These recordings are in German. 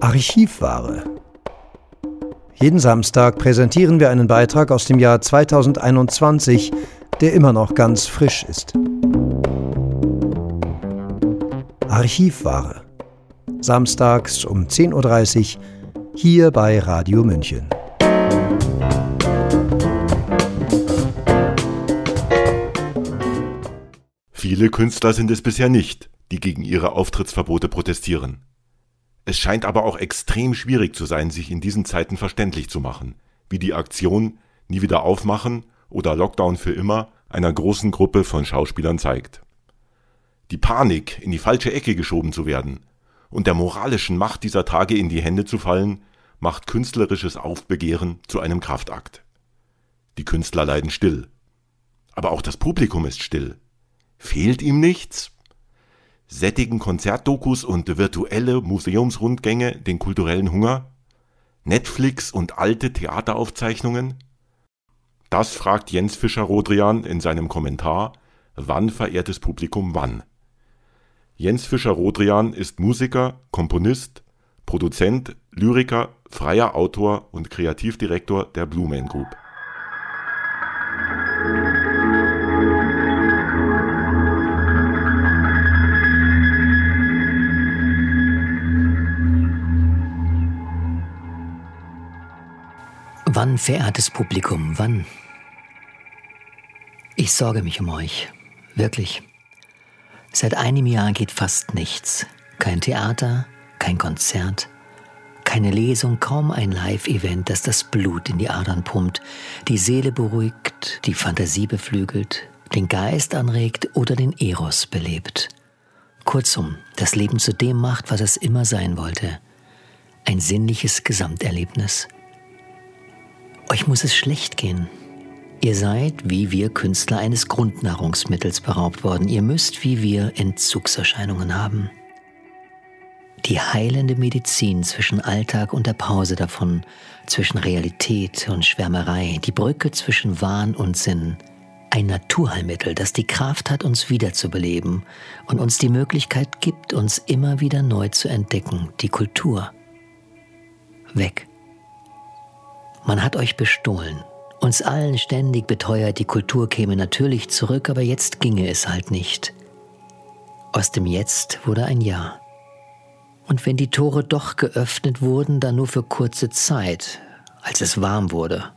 Archivware. Jeden Samstag präsentieren wir einen Beitrag aus dem Jahr 2021, der immer noch ganz frisch ist. Archivware. Samstags um 10.30 Uhr hier bei Radio München. Viele Künstler sind es bisher nicht, die gegen ihre Auftrittsverbote protestieren. Es scheint aber auch extrem schwierig zu sein, sich in diesen Zeiten verständlich zu machen, wie die Aktion Nie wieder aufmachen oder Lockdown für immer einer großen Gruppe von Schauspielern zeigt. Die Panik, in die falsche Ecke geschoben zu werden und der moralischen Macht dieser Tage in die Hände zu fallen, macht künstlerisches Aufbegehren zu einem Kraftakt. Die Künstler leiden still. Aber auch das Publikum ist still. Fehlt ihm nichts? Sättigen Konzertdokus und virtuelle Museumsrundgänge den kulturellen Hunger? Netflix und alte Theateraufzeichnungen? Das fragt Jens Fischer-Rodrian in seinem Kommentar Wann verehrtes Publikum wann? Jens Fischer-Rodrian ist Musiker, Komponist, Produzent, Lyriker, freier Autor und Kreativdirektor der Blue Man Group. Wann, verehrtes Publikum, wann? Ich sorge mich um euch, wirklich. Seit einem Jahr geht fast nichts. Kein Theater, kein Konzert, keine Lesung, kaum ein Live-Event, das das Blut in die Adern pumpt, die Seele beruhigt, die Fantasie beflügelt, den Geist anregt oder den Eros belebt. Kurzum, das Leben zu dem macht, was es immer sein wollte. Ein sinnliches Gesamterlebnis. Euch muss es schlecht gehen. Ihr seid, wie wir Künstler, eines Grundnahrungsmittels beraubt worden. Ihr müsst, wie wir, Entzugserscheinungen haben. Die heilende Medizin zwischen Alltag und der Pause davon, zwischen Realität und Schwärmerei, die Brücke zwischen Wahn und Sinn. Ein Naturheilmittel, das die Kraft hat, uns wiederzubeleben und uns die Möglichkeit gibt, uns immer wieder neu zu entdecken, die Kultur. Weg. Man hat euch bestohlen. Uns allen ständig beteuert, die Kultur käme natürlich zurück, aber jetzt ginge es halt nicht. Aus dem Jetzt wurde ein Ja. Und wenn die Tore doch geöffnet wurden, dann nur für kurze Zeit, als es warm wurde,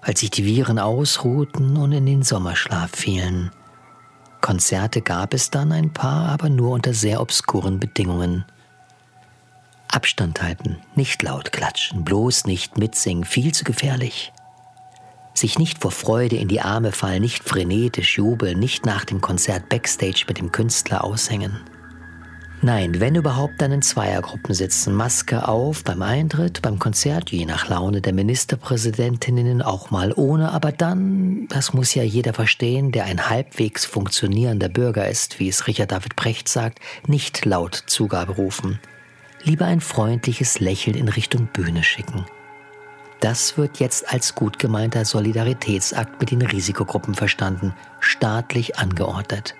als sich die Viren ausruhten und in den Sommerschlaf fielen. Konzerte gab es dann ein paar, aber nur unter sehr obskuren Bedingungen. Abstand halten, nicht laut klatschen, bloß nicht mitsingen, viel zu gefährlich. Sich nicht vor Freude in die Arme fallen, nicht frenetisch jubeln, nicht nach dem Konzert backstage mit dem Künstler aushängen. Nein, wenn überhaupt, dann in Zweiergruppen sitzen, Maske auf beim Eintritt, beim Konzert, je nach Laune der Ministerpräsidentinnen auch mal ohne, aber dann, das muss ja jeder verstehen, der ein halbwegs funktionierender Bürger ist, wie es Richard David Brecht sagt, nicht laut Zugabe rufen lieber ein freundliches Lächeln in Richtung Bühne schicken. Das wird jetzt als gut gemeinter Solidaritätsakt mit den Risikogruppen verstanden, staatlich angeordnet.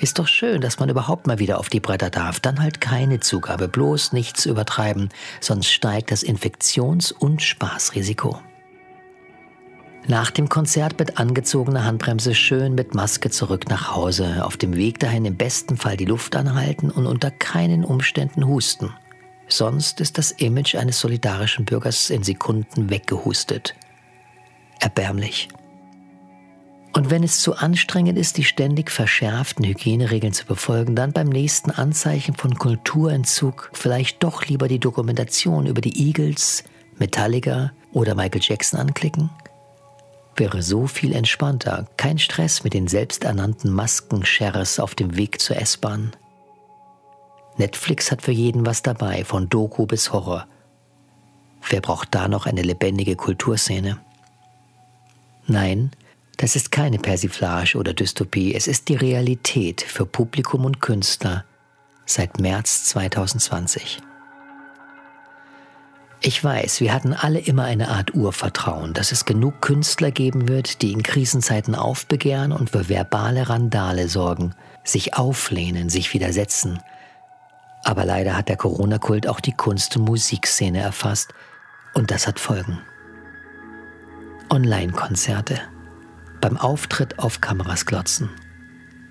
Ist doch schön, dass man überhaupt mal wieder auf die Bretter darf. Dann halt keine Zugabe, bloß nichts übertreiben, sonst steigt das Infektions- und Spaßrisiko. Nach dem Konzert mit angezogener Handbremse schön mit Maske zurück nach Hause, auf dem Weg dahin im besten Fall die Luft anhalten und unter keinen Umständen husten. Sonst ist das Image eines solidarischen Bürgers in Sekunden weggehustet. Erbärmlich. Und wenn es zu anstrengend ist, die ständig verschärften Hygieneregeln zu befolgen, dann beim nächsten Anzeichen von Kulturentzug vielleicht doch lieber die Dokumentation über die Eagles, Metallica oder Michael Jackson anklicken? Wäre so viel entspannter, kein Stress mit den selbsternannten Maskensheriffs auf dem Weg zur S-Bahn. Netflix hat für jeden was dabei, von Doku bis Horror. Wer braucht da noch eine lebendige Kulturszene? Nein, das ist keine Persiflage oder Dystopie, es ist die Realität für Publikum und Künstler seit März 2020. Ich weiß, wir hatten alle immer eine Art Urvertrauen, dass es genug Künstler geben wird, die in Krisenzeiten aufbegehren und für verbale Randale sorgen, sich auflehnen, sich widersetzen. Aber leider hat der Corona-Kult auch die Kunst- und Musikszene erfasst. Und das hat Folgen. Online-Konzerte. Beim Auftritt auf Kameras glotzen.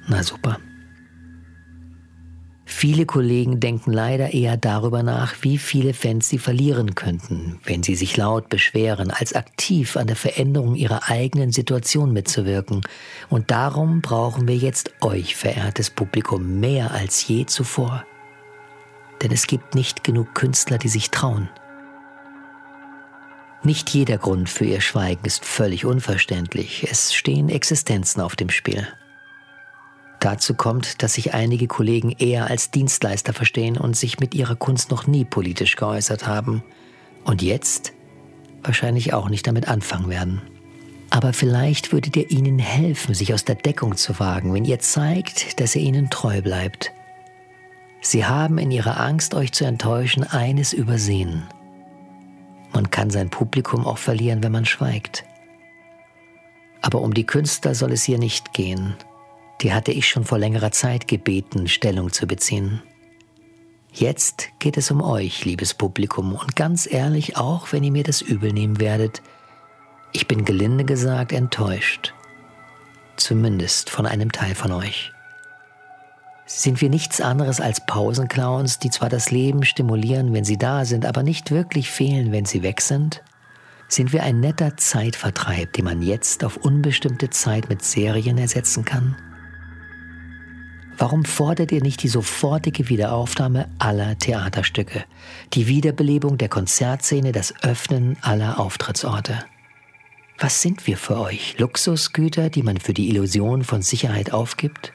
Na super. Viele Kollegen denken leider eher darüber nach, wie viele Fans sie verlieren könnten, wenn sie sich laut beschweren, als aktiv an der Veränderung ihrer eigenen Situation mitzuwirken. Und darum brauchen wir jetzt euch, verehrtes Publikum, mehr als je zuvor. Denn es gibt nicht genug Künstler, die sich trauen. Nicht jeder Grund für ihr Schweigen ist völlig unverständlich. Es stehen Existenzen auf dem Spiel. Dazu kommt, dass sich einige Kollegen eher als Dienstleister verstehen und sich mit ihrer Kunst noch nie politisch geäußert haben. Und jetzt wahrscheinlich auch nicht damit anfangen werden. Aber vielleicht würdet ihr ihnen helfen, sich aus der Deckung zu wagen, wenn ihr zeigt, dass ihr ihnen treu bleibt. Sie haben in ihrer Angst, euch zu enttäuschen, eines übersehen. Man kann sein Publikum auch verlieren, wenn man schweigt. Aber um die Künstler soll es hier nicht gehen die hatte ich schon vor längerer Zeit gebeten, Stellung zu beziehen. Jetzt geht es um euch, liebes Publikum, und ganz ehrlich, auch wenn ihr mir das übel nehmen werdet, ich bin gelinde gesagt enttäuscht. Zumindest von einem Teil von euch. Sind wir nichts anderes als Pausenclowns, die zwar das Leben stimulieren, wenn sie da sind, aber nicht wirklich fehlen, wenn sie weg sind? Sind wir ein netter Zeitvertreib, den man jetzt auf unbestimmte Zeit mit Serien ersetzen kann? Warum fordert ihr nicht die sofortige Wiederaufnahme aller Theaterstücke, die Wiederbelebung der Konzertszene, das Öffnen aller Auftrittsorte? Was sind wir für euch? Luxusgüter, die man für die Illusion von Sicherheit aufgibt?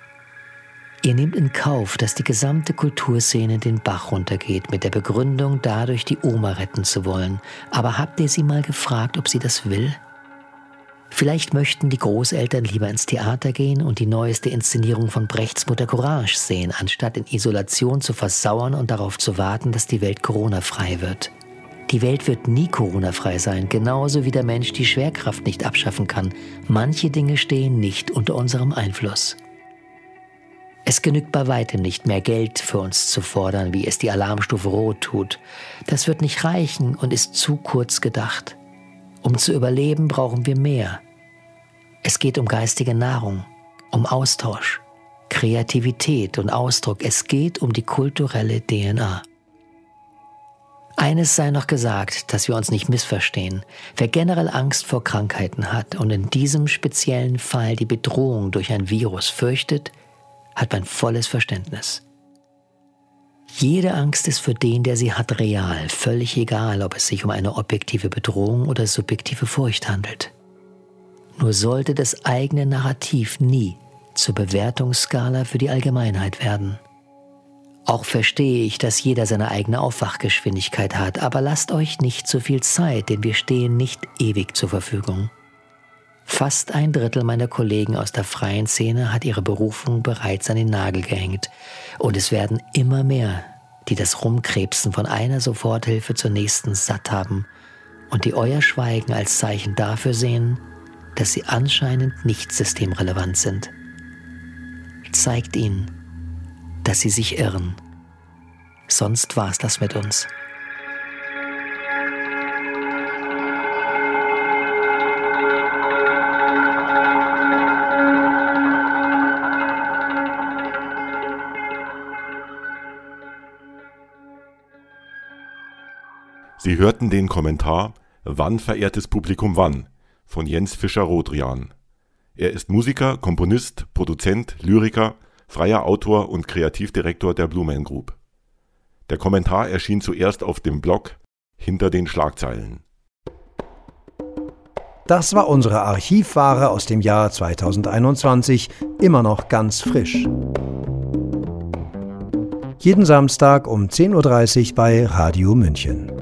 Ihr nehmt in Kauf, dass die gesamte Kulturszene den Bach runtergeht, mit der Begründung, dadurch die Oma retten zu wollen. Aber habt ihr sie mal gefragt, ob sie das will? Vielleicht möchten die Großeltern lieber ins Theater gehen und die neueste Inszenierung von Brechts Mutter Courage sehen, anstatt in Isolation zu versauern und darauf zu warten, dass die Welt Corona-frei wird. Die Welt wird nie Corona-frei sein, genauso wie der Mensch die Schwerkraft nicht abschaffen kann. Manche Dinge stehen nicht unter unserem Einfluss. Es genügt bei weitem nicht mehr Geld für uns zu fordern, wie es die Alarmstufe Rot tut. Das wird nicht reichen und ist zu kurz gedacht. Um zu überleben, brauchen wir mehr. Es geht um geistige Nahrung, um Austausch, Kreativität und Ausdruck. Es geht um die kulturelle DNA. Eines sei noch gesagt, dass wir uns nicht missverstehen. Wer generell Angst vor Krankheiten hat und in diesem speziellen Fall die Bedrohung durch ein Virus fürchtet, hat mein volles Verständnis. Jede Angst ist für den, der sie hat, real, völlig egal, ob es sich um eine objektive Bedrohung oder subjektive Furcht handelt. Nur sollte das eigene Narrativ nie zur Bewertungsskala für die Allgemeinheit werden. Auch verstehe ich, dass jeder seine eigene Aufwachgeschwindigkeit hat, aber lasst euch nicht zu viel Zeit, denn wir stehen nicht ewig zur Verfügung. Fast ein Drittel meiner Kollegen aus der freien Szene hat ihre Berufung bereits an den Nagel gehängt. Und es werden immer mehr, die das Rumkrebsen von einer Soforthilfe zur nächsten satt haben und die euer Schweigen als Zeichen dafür sehen, dass sie anscheinend nicht systemrelevant sind. Zeigt ihnen, dass sie sich irren. Sonst war's das mit uns. Sie hörten den Kommentar Wann verehrtes Publikum wann von Jens Fischer-Rodrian. Er ist Musiker, Komponist, Produzent, Lyriker, freier Autor und Kreativdirektor der Blue Man Group. Der Kommentar erschien zuerst auf dem Blog Hinter den Schlagzeilen. Das war unsere Archivware aus dem Jahr 2021, immer noch ganz frisch. Jeden Samstag um 10.30 Uhr bei Radio München.